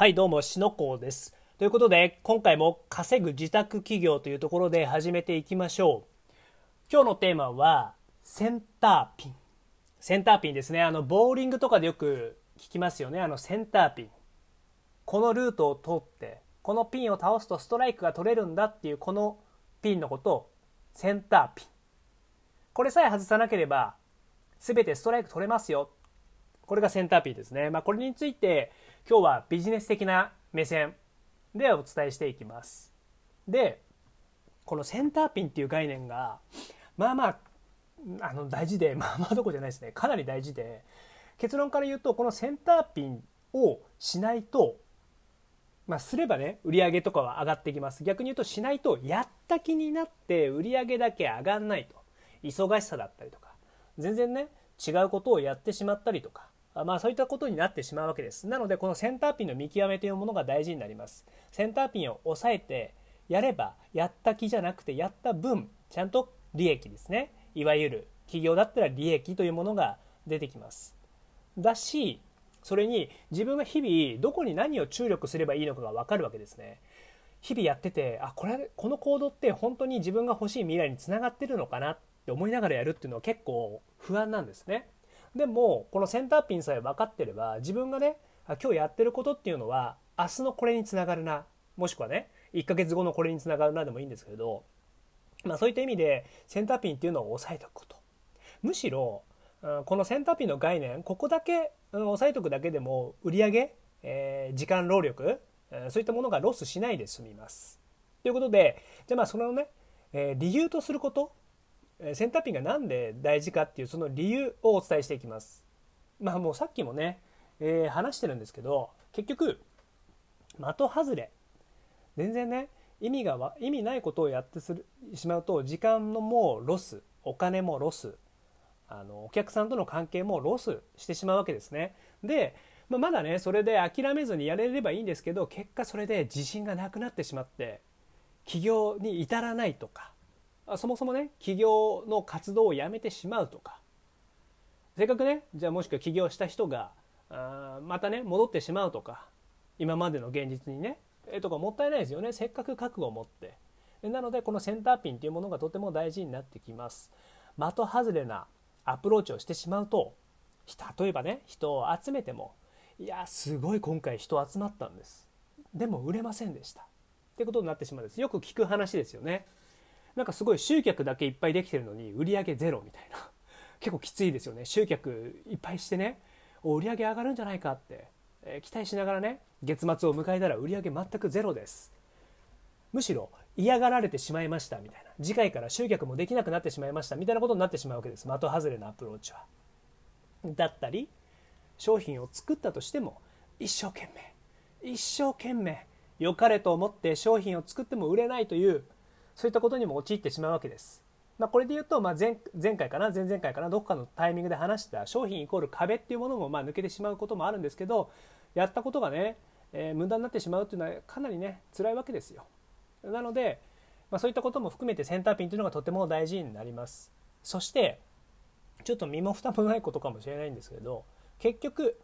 はいどうもしのこうです。ということで今回も稼ぐ自宅企業というところで始めていきましょう。今日のテーマはセンターピン。センターピンですね。あのボーリングとかでよく聞きますよね。あのセンターピン。このルートを通ってこのピンを倒すとストライクが取れるんだっていうこのピンのことをセンターピン。これさえ外さなければ全てストライク取れますよ。これがセンターピンですね、まあ、これについて今日はビジネス的な目線でお伝えしていきます。でこのセンターピンっていう概念がまあまああの大事で まあまあどこじゃないですね。かなり大事で結論から言うとこのセンターピンをしないとまあ、すればね売り上げとかは上がってきます。逆に言うとしないとやった気になって売り上げだけ上がんないと。忙しさだったりとか。全然ね違うことをやってしまったりとか。まあそういったことになってしまうわけです。なのでこのセンターピンの見極めというものが大事になります。センターピンを押さえてやればやった気じゃなくてやった分ちゃんと利益ですね。いわゆる企業だったら利益というものが出てきます。だしそれに自分が日々どこに何を注力すればいいのかが分かるわけですね。日々やっててあこれこの行動って本当に自分が欲しい未来につながってるのかなって思いながらやるっていうのは結構不安なんですね。でもこのセンターピンさえ分かってれば自分がね今日やってることっていうのは明日のこれにつながるなもしくはね1ヶ月後のこれにつながるなでもいいんですけれど、まあ、そういった意味でセンターピンっていうのを押さえておくことむしろこのセンターピンの概念ここだけ押さえておくだけでも売り上、えー、時間労力そういったものがロスしないで済みます。ということでじゃあまあそのね、えー、理由とすることセンターピンが何で大事かっていうその理由をお伝えしていきます。まあもうさっきもね、えー、話してるんですけど結局的外れ全然ね意味が意味ないことをやってするしまうと時間のもうロスお金もロスあのお客さんとの関係もロスしてしまうわけですね。で、まあ、まだねそれで諦めずにやれればいいんですけど結果それで自信がなくなってしまって起業に至らないとかそもそもね起業の活動をやめてしまうとか。せっかくねじゃあもしくは起業した人があまたね戻ってしまうとか。今までの現実にねえとかもったいないですよね。せっかく覚悟を持って。なのでこのセンターピンというものがとても大事になってきます。的外れなアプローチをしてしまうと例えばね人を集めてもいやすごい今回人集まったんです。でも売れませんでした。ってことになってしまうんです。よく聞く話ですよね。なんかすごい集客だけいっぱいできてるのに売り上げゼロみたいな。結構きついですよね。集客いっぱいしてね売り上げ上がるんじゃないかって、えー、期待しながらね月末を迎えたら売り上げ全くゼロです。むしろ嫌がられてしまいましたみたいな。次回から集客もできなくなってしまいましたみたいなことになってしまうわけです。的外れのアプローチは。だったり商品を作ったとしても一生懸命一生懸命良かれと思って商品を作っても売れないというそういったことにも陥ってしまうわけです。まあ、これで言うと、まあ前、前回かな前々回かなどこかのタイミングで話した商品イコール壁っていうものもま抜けてしまうこともあるんですけどやったことがね、えー、無駄になってしまうっていうのはかなりね辛いわけですよ。なので、まあ、そういったことも含めてセンターピンというのがとても大事になります。そしてちょっと身も蓋もないことかもしれないんですけど結局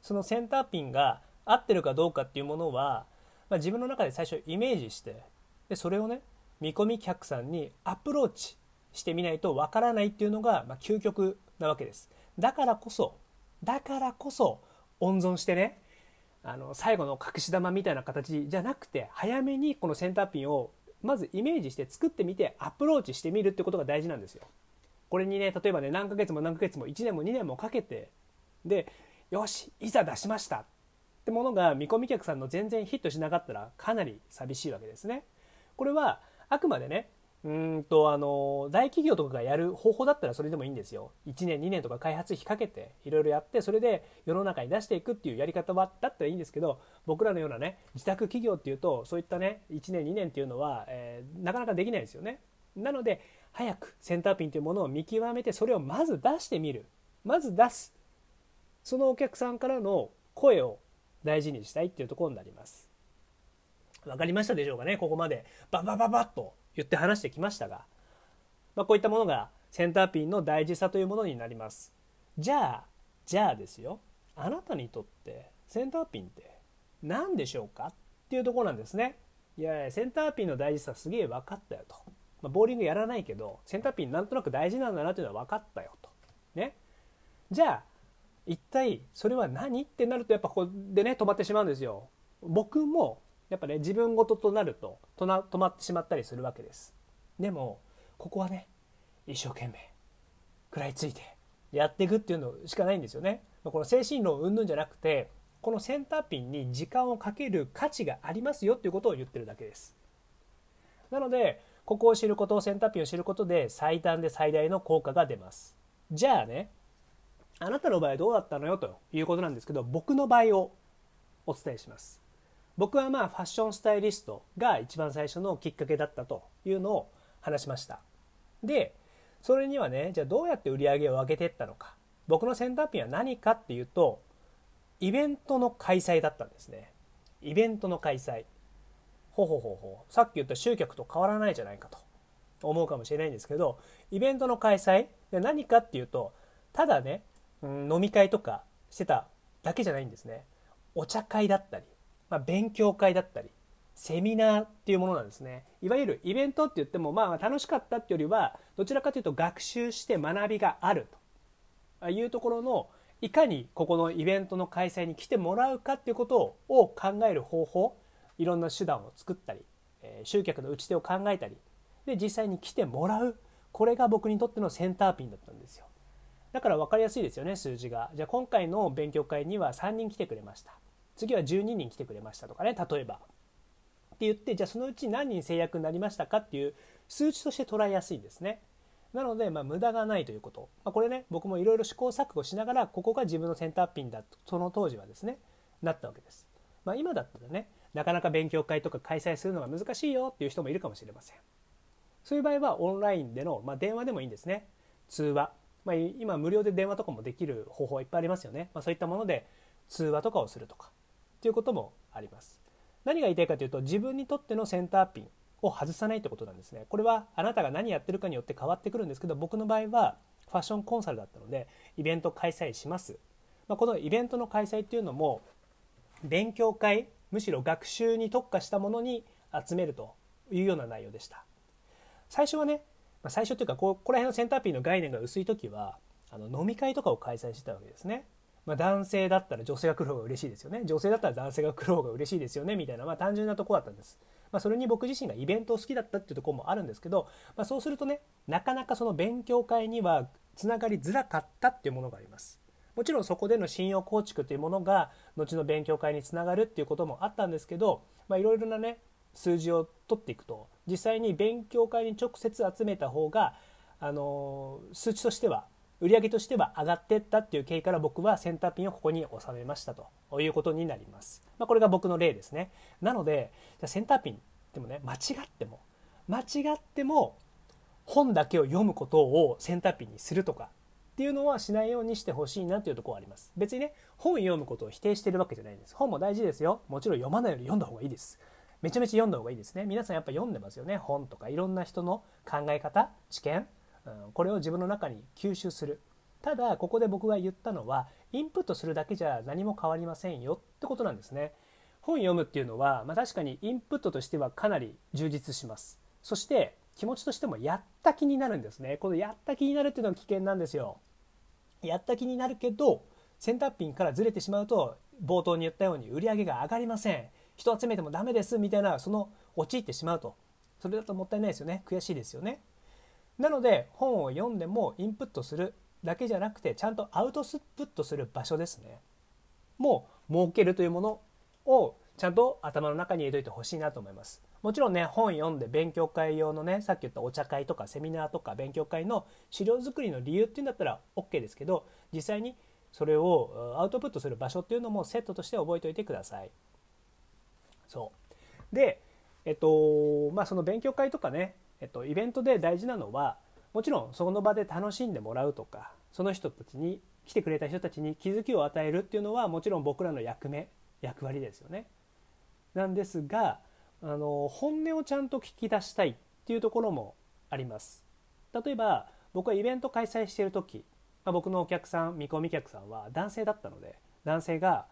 そのセンターピンが合ってるかどうかっていうものは、まあ、自分の中で最初イメージしてでそれをね見込み客さんにアプローチしてみないとわからないっていうのが、まあ、究極なわけです。だからこそだからこそ温存してねあの最後の隠し玉みたいな形じゃなくて早めにこのセンターピンをまずイメージして作ってみてアプローチしてみるってことが大事なんですよ。これにね例えばね何ヶ月も何ヶ月も1年も2年もかけてでよしいざ出しましたってものが見込み客さんの全然ヒットしなかったらかなり寂しいわけですね。これはあくまでねうん。とあの大企業とかがやる方法だったらそれでもいいんですよ。1年2年とか開発費かけていろいろやってそれで世の中に出していくっていうやり方はだったらいいんですけど僕らのようなね自宅企業っていうとそういったね1年2年っていうのは、えー、なかなかできないですよね。なので早くセンターピンというものを見極めてそれをまず出してみる。まず出す。そのお客さんからの声を大事にしたいっていうところになります分かりましたでしょうかねここまでババババッと言って話してきましたが、まあ、こういったものがセンターピンの大事さというものになりますじゃあじゃあですよあなたにとってセンターピンって何でしょうかっていうとこなんですね。いやいやセンターピンの大事さすげえ分かったよと。まあ、ボーリングやらないけどセンターピンなんとなく大事なんだなっていうのは分かったよと。ね。じゃあ一体それは何ってなるとやっぱここでね止まってしまうんですよ。僕もやっぱね自分事となると止まってしまったりするわけです。でもここはね一生懸命食らいついてやっていくっていうのしかないんですよね。この精神論云々じゃなくてこのセンターピンに時間をかける価値がありますよっていうことを言ってるだけです。なのでここを知ることセンターピンを知ることで最短で最大の効果が出ます。じゃあねあなたの場合どうだったのよということなんですけど僕の場合をお伝えします。僕はまあファッションスタイリストが一番最初のきっかけだったというのを話しました。でそれにはねじゃあどうやって売り上げを上げていったのか。僕のセンターピンは何かっていうとイベントの開催だったんですね。イベントの開催。ほほほほさっき言った集客と変わらないじゃないかと思うかもしれないんですけどイベントの開催。で何かっていうとただね、うん、飲み会とかしてただけじゃないんですね。お茶会だったり、まあ、勉強会だったりセミナーっていうものなんですね。いわゆるイベントって言ってもまあ楽しかったっていうよりはどちらかというと学習して学びがあると。いうところのいかにここのイベントの開催に来てもらうかっていうことを考える方法いろんな手段を作ったり集客の打ち手を考えたりで実際に来てもらう。これが僕にとってのセンターピンだったんですよ。だから分かりやすいですよね数字が。じゃあ今回の勉強会には3人来てくれました。次は12人来てくれましたとかね例えばって言ってじゃあそのうち何人制約になりましたかっていう数値として捉えやすいんですね。なので、まあ、無駄がないということ、まあ、これね僕もいろいろ試行錯誤しながらここが自分のセンターピンだとその当時はですねなったわけです。まあ、今だったらねなかなか勉強会とか開催するのが難しいよっていう人もいるかもしれません。そういう場合はオンラインでの、まあ、電話でもいいんですね。通話。まあ、今無料で電話とかもできる方法はいっぱいありますよね。まあ、そういったもので通話とかをするとかっていうこともあります。何が言いたいかというと自分にとってのセンターピンを外さないってことなんですね。これはあなたが何やってるかによって変わってくるんですけど僕の場合はファッションコンサルだったのでイベント開催します。まあ、このイベントの開催っていうのも勉強会むしろ学習に特化したものに集めるというような内容でした。最初はね、まあ、最初というかここら辺のセンターピンの概念が薄い時はあの飲み会とかを開催してたわけですね。まあ、男性だったら女性が来る方が嬉しいですよね。女性だったら男性が来る方が嬉しいですよね。みたいな、まあ、単純なとこだったんです、まあ、それに僕自身がイベントを好きだったっていうところもあるんですけど、まあ、そうするとねなかなかその勉強会にはつながりづらかったっていうものがあります。もちろんそこでの信用構築というものが後の勉強会につながるっていうこともあったんですけどいろいろなね数字を取っていくと実際に勉強会に直接集めた方があの数値としては売上としては上がっていったっていう経緯から僕はセンターピンをここに収めましたということになります。まあ、これが僕の例ですね。なので、じゃセンターピンでもね、間違っても、間違っても本だけを読むことをセンターピンにするとかっていうのはしないようにしてほしいなというところはあります。別にね、本読むことを否定してるわけじゃないんです。本も大事ですよ。もちろん読まないより読んだ方がいいです。めちゃめちゃ読んだ方がいいですね。皆さんやっぱ読んでますよね。本とかいろんな人の考え方、知見、これを自分の中に吸収する。ただここで僕が言ったのはインプットするだけじゃ何も変わりませんよってことなんですね。本読むっていうのは、まあ、確かにインプットとしてはかなり充実します。そして気持ちとしてもやった気になるんですね。このやった気になるっていうのは危険なんですよ。やった気になるけどセンターピンからずれてしまうと冒頭に言ったように売り上げが上がりません。人集めてもダメですみたいなその陥ってしまうと。それだともったいないですよね。悔しいですよね。なので本を読んでもインプットするだけじゃなくてちゃんとアウトプットする場所ですね。もう設けるというものをちゃんと頭の中に入れといてほしいなと思います。もちろんね本読んで勉強会用のねさっき言ったお茶会とかセミナーとか勉強会の資料作りの理由っていうんだったら OK ですけど実際にそれをアウトプットする場所っていうのもセットとして覚えておいてください。そう。でえっとまあその勉強会とかね、えっと、イベントで大事なのはもちろんその場で楽しんでもらうとかその人たちに来てくれた人たちに気づきを与えるっていうのはもちろん僕らの役目役割ですよね。なんですがあの本音をちゃんと聞き出したいっていうところもあります。例えば僕はイベント開催している時、まあ、僕のお客さん見込み客さんは男性だったので男性が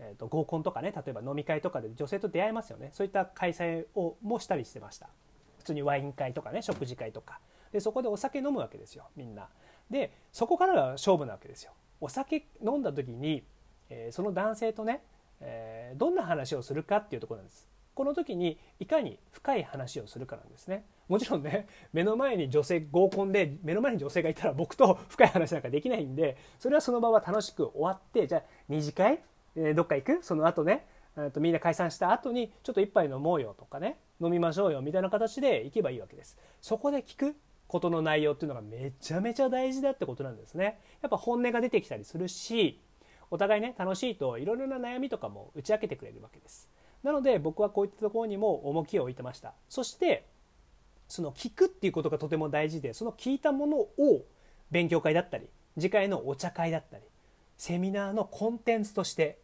えー、と合コンとかね例えば飲み会とかで女性と出会えますよねそういった開催をもしたりしてました普通にワイン会とかね食事会とか。でそこでお酒飲むわけですよみんな。でそこからが勝負なわけですよ。お酒飲んだ時に、えー、その男性とね、えー、どんな話をするかっていうとこなんです。この時にいかに深い話をするかなんですね。もちろんね目の前に女性合コンで目の前に女性がいたら僕と 深い話なんかできないんでそれはその場は楽しく終わってじゃあ二次会？えー、どっか行く？その後ねとみんな解散した後にちょっと一杯飲もうよとかね。飲みましょうよみたいな形で行けばいいわけです。そこで聞くことの内容っていうのがめちゃめちゃ大事だってことなんですね。やっぱ本音が出てきたりするしお互いね楽しいといろいろな悩みとかも打ち明けてくれるわけです。なので僕はこういったところにも重きを置いてました。そしてその聞くっていうことがとても大事でその聞いたものを勉強会だったり次回のお茶会だったりセミナーのコンテンツとして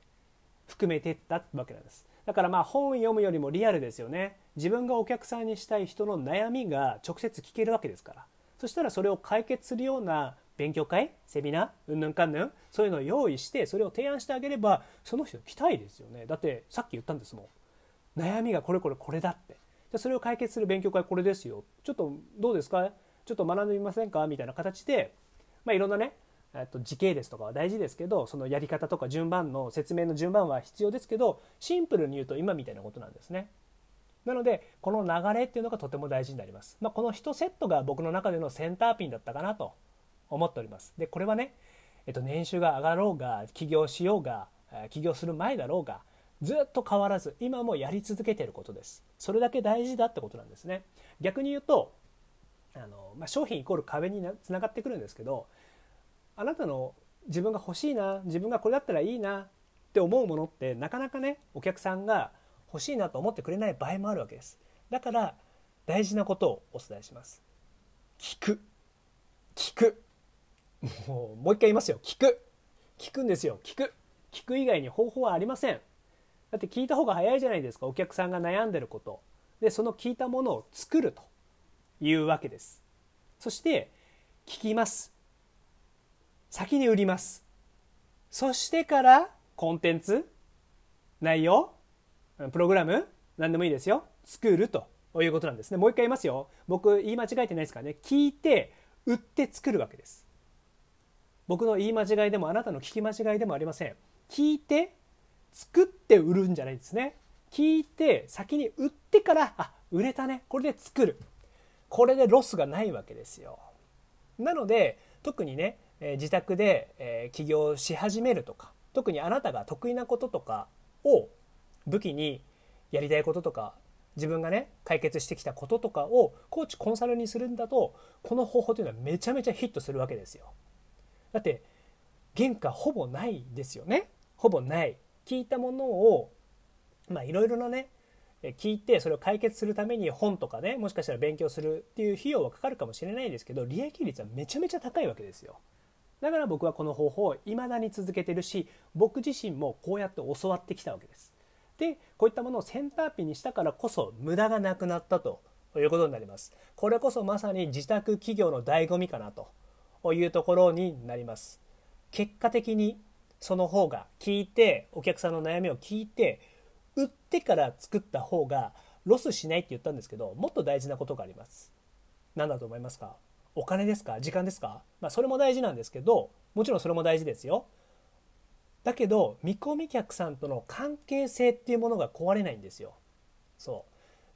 含めてったわけなんです。だからまあ本読むよりもリアルですよね。自分がお客さんにしたい人の悩みが直接聞けるわけですから。そしたらそれを解決するような勉強会セミナーうんぬんかんぬんそういうのを用意してそれを提案してあげればその人来たいですよね。だってさっき言ったんですもん。悩みがこれこれこれだって。じゃそれを解決する勉強会これですよ。ちょっとどうですか？ちょっと学んでみませんか？みたいな形で、まあ、いろんなねと時系列とかは大事ですけどそのやり方とか順番の説明の順番は必要ですけどシンプルに言うと今みたいなことなんですね。なのでこの流れっていうのがとても大事になります。まあ、この1セットが僕の中でのセンターピンだったかなと思っております。でこれはね、えっと、年収が上がろうが起業しようが起業する前だろうがずっと変わらず今もやり続けていることです。それだけ大事だってことなんですね。逆に言うとあの、まあ、商品イコール壁につながってくるんですけどあなたの自分が欲しいな自分がこれだったらいいなって思うものってなかなかねお客さんが欲しいなと思ってくれない場合もあるわけです。だから大事なことをお伝えします。聞く。聞く。もうもう一回言いますよ。聞く。聞くんですよ。聞く。聞く以外に方法はありません。だって聞いた方が早いじゃないですか。お客さんが悩んでること。でその聞いたものを作るというわけです。そして聞きます。先に売ります。そしてからコンテンツ？内容？プログラム何でもいいですよ。作るということなんですね。もう一回言いますよ。僕言い間違えてないですからね。聞いて売って作るわけです。僕の言い間違いでもあなたの聞き間違いでもありません。聞いて作って売るんじゃないんですね。聞いて先に売ってからあ売れたね。これで作る。これでロスがないわけですよ。なので特にね自宅で、え起業し始めるとか特にあなたが得意なこととかを武器にやりたいこととか自分がね解決してきたこととかをコーチコンサルにするんだとこの方法というのはめちゃめちゃヒットするわけですよ。だって原価ほぼないですよねほぼない聞いたものをまあいろいろなね聞いてそれを解決するために本とかねもしかしたら勉強するっていう費用はかかるかもしれないですけど利益率はめちゃめちゃ高いわけですよ。だから僕はこの方法を未だに続けてるし僕自身もこうやって教わってきたわけです。でこういったものをセンターピンにしたからこそ無駄がなくなったということになります。これこそまさに自宅企業の醍醐味かなというところになります。結果的にその方が聞いてお客さんの悩みを聞いて売ってから作った方がロスしないって言ったんですけどもっと大事なことがあります。何だと思いますか？お金ですか？時間ですか、まあ、それも大事なんですけどもちろんそれも大事ですよだけど見込み客さんとの関係性っていうものが壊れないんですよ。そ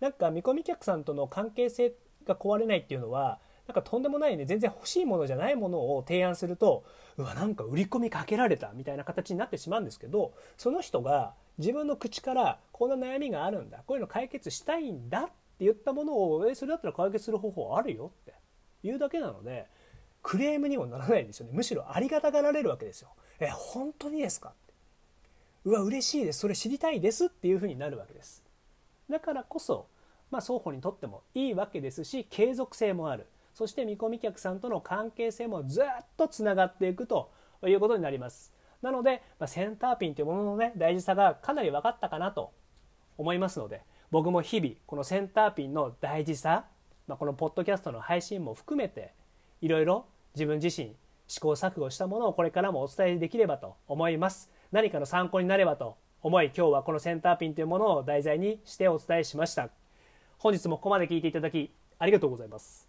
う。なんか見込み客さんとの関係性が壊れないっていうのはなんかとんでもないね全然欲しいものじゃないものを提案するとうわなんか売り込みかけられたみたいな形になってしまうんですけどその人が自分の口からこんな悩みがあるんだこういうの解決したいんだって言ったものをえそれだったら解決する方法あるよっていうだけなのでクレームにもならないですよね。むしろありがたがられるわけですよ。え本当にですか？うわ嬉しいです。それ知りたいですっていうふうになるわけです。だからこそ、まあ、双方にとってもいいわけですし継続性もある。そして見込み客さんとの関係性もずっとつながっていくということになります。なので、まあ、センターピンというもののね大事さがかなり分かったかなと思いますので僕も日々このセンターピンの大事さまあ、このポッドキャストの配信も含めていろいろ自分自身試行錯誤したものをこれからもお伝えできればと思います何かの参考になればと思い今日はこのセンターピンというものを題材にしてお伝えしました本日もここまで聞いていただきありがとうございます